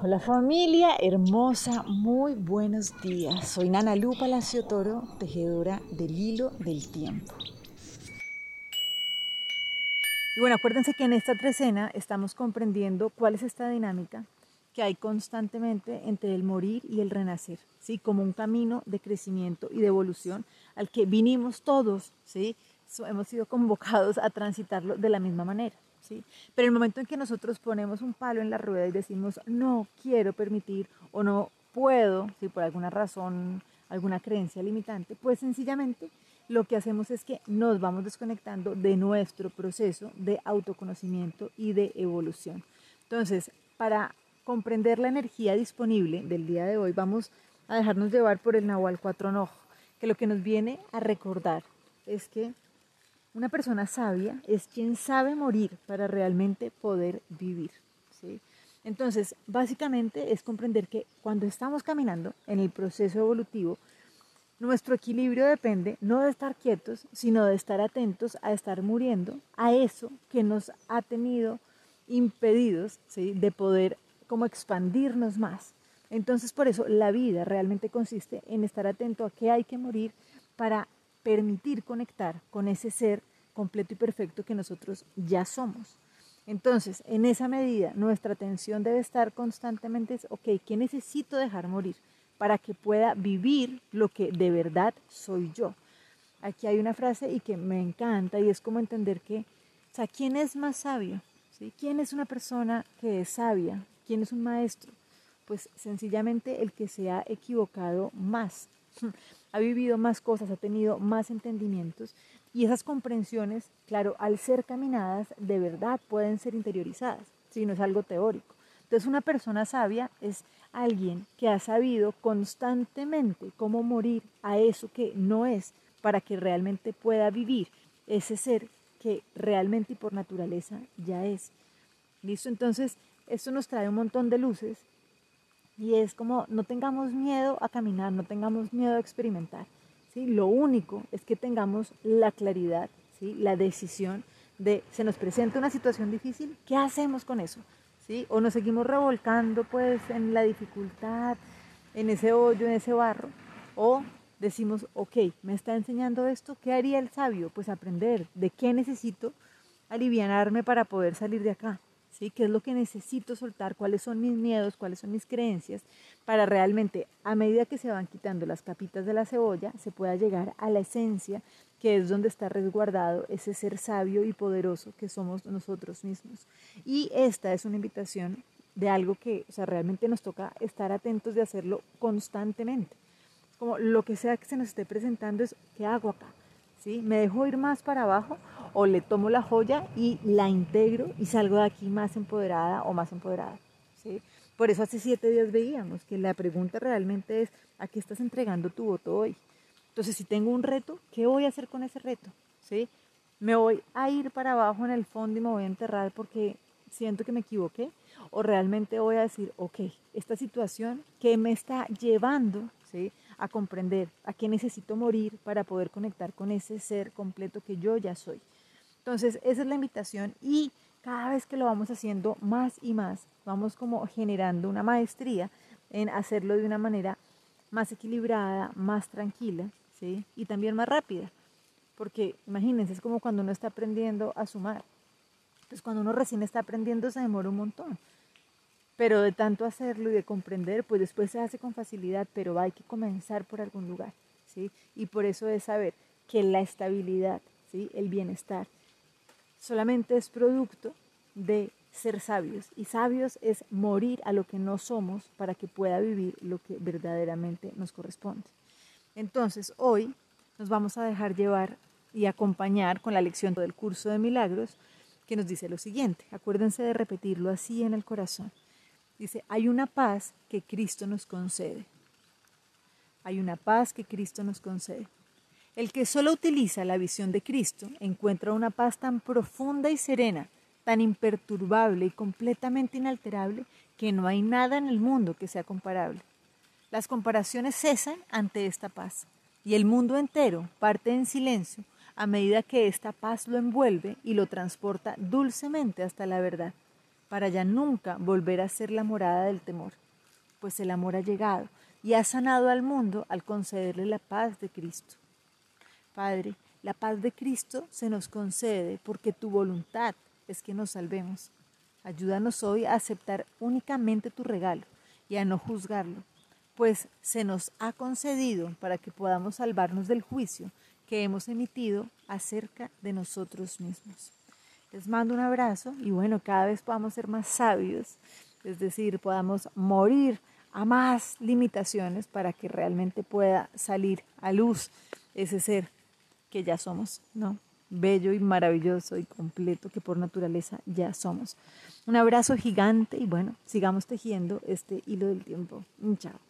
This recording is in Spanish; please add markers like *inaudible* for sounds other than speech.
Hola familia hermosa, muy buenos días. Soy Nana Lu Palacio Toro, tejedora del hilo del tiempo. Y bueno, acuérdense que en esta trecena estamos comprendiendo cuál es esta dinámica que hay constantemente entre el morir y el renacer, ¿sí? Como un camino de crecimiento y de evolución al que vinimos todos, ¿sí? hemos sido convocados a transitarlo de la misma manera. Pero el momento en que nosotros ponemos un palo en la rueda y decimos, no quiero permitir o no puedo, si por alguna razón, alguna creencia limitante, pues sencillamente lo que hacemos es que nos vamos desconectando de nuestro proceso de autoconocimiento y de evolución. Entonces, para comprender la energía disponible del día de hoy, vamos a dejarnos llevar por el Nahual 4 Nojo, que lo que nos viene a recordar es que una persona sabia es quien sabe morir para realmente poder vivir. Entonces, básicamente es comprender que cuando estamos caminando en el proceso evolutivo, nuestro equilibrio depende no de estar quietos, sino de estar atentos a estar muriendo a eso que nos ha tenido impedidos de poder como expandirnos más. Entonces, por eso la vida realmente consiste en estar atento a qué hay que morir para permitir conectar con ese ser completo y perfecto que nosotros ya somos. Entonces, en esa medida, nuestra atención debe estar constantemente, ok, ¿qué necesito dejar morir para que pueda vivir lo que de verdad soy yo? Aquí hay una frase y que me encanta y es como entender que, o sea, ¿quién es más sabio? ¿Sí? ¿Quién es una persona que es sabia? ¿Quién es un maestro? Pues sencillamente el que se ha equivocado más *laughs* ha vivido más cosas, ha tenido más entendimientos y esas comprensiones, claro, al ser caminadas, de verdad pueden ser interiorizadas, si no es algo teórico. Entonces una persona sabia es alguien que ha sabido constantemente cómo morir a eso que no es para que realmente pueda vivir ese ser que realmente y por naturaleza ya es. ¿Listo? Entonces, esto nos trae un montón de luces y es como no tengamos miedo a caminar, no tengamos miedo a experimentar. ¿sí? Lo único es que tengamos la claridad, ¿sí? la decisión de, se nos presenta una situación difícil, ¿qué hacemos con eso? ¿Sí? O nos seguimos revolcando pues en la dificultad, en ese hoyo, en ese barro, o decimos, ok, me está enseñando esto, ¿qué haría el sabio? Pues aprender de qué necesito alivianarme para poder salir de acá. ¿Sí? ¿Qué es lo que necesito soltar? ¿Cuáles son mis miedos? ¿Cuáles son mis creencias? Para realmente, a medida que se van quitando las capitas de la cebolla, se pueda llegar a la esencia, que es donde está resguardado ese ser sabio y poderoso que somos nosotros mismos. Y esta es una invitación de algo que, o sea, realmente nos toca estar atentos de hacerlo constantemente. Como lo que sea que se nos esté presentando es, ¿qué hago acá? ¿Sí? ¿Me dejo ir más para abajo o le tomo la joya y la integro y salgo de aquí más empoderada o más empoderada. ¿sí? Por eso hace siete días veíamos que la pregunta realmente es, ¿a qué estás entregando tu voto hoy? Entonces, si tengo un reto, ¿qué voy a hacer con ese reto? ¿Sí? ¿Me voy a ir para abajo en el fondo y me voy a enterrar porque siento que me equivoqué? ¿O realmente voy a decir, ok, esta situación, ¿qué me está llevando ¿sí? a comprender a qué necesito morir para poder conectar con ese ser completo que yo ya soy? Entonces, esa es la invitación y cada vez que lo vamos haciendo más y más, vamos como generando una maestría en hacerlo de una manera más equilibrada, más tranquila, ¿sí? Y también más rápida. Porque imagínense, es como cuando uno está aprendiendo a sumar. Pues cuando uno recién está aprendiendo se demora un montón. Pero de tanto hacerlo y de comprender, pues después se hace con facilidad, pero hay que comenzar por algún lugar, ¿sí? Y por eso es saber que la estabilidad, ¿sí? El bienestar, solamente es producto de ser sabios. Y sabios es morir a lo que no somos para que pueda vivir lo que verdaderamente nos corresponde. Entonces, hoy nos vamos a dejar llevar y acompañar con la lección del curso de milagros que nos dice lo siguiente. Acuérdense de repetirlo así en el corazón. Dice, hay una paz que Cristo nos concede. Hay una paz que Cristo nos concede. El que solo utiliza la visión de Cristo encuentra una paz tan profunda y serena, tan imperturbable y completamente inalterable, que no hay nada en el mundo que sea comparable. Las comparaciones cesan ante esta paz, y el mundo entero parte en silencio a medida que esta paz lo envuelve y lo transporta dulcemente hasta la verdad. para ya nunca volver a ser la morada del temor, pues el amor ha llegado y ha sanado al mundo al concederle la paz de Cristo. Padre, la paz de Cristo se nos concede porque tu voluntad es que nos salvemos. Ayúdanos hoy a aceptar únicamente tu regalo y a no juzgarlo, pues se nos ha concedido para que podamos salvarnos del juicio que hemos emitido acerca de nosotros mismos. Les mando un abrazo y bueno, cada vez podamos ser más sabios, es decir, podamos morir a más limitaciones para que realmente pueda salir a luz ese ser que ya somos, ¿no? Bello y maravilloso y completo que por naturaleza ya somos. Un abrazo gigante y bueno, sigamos tejiendo este hilo del tiempo. Chao.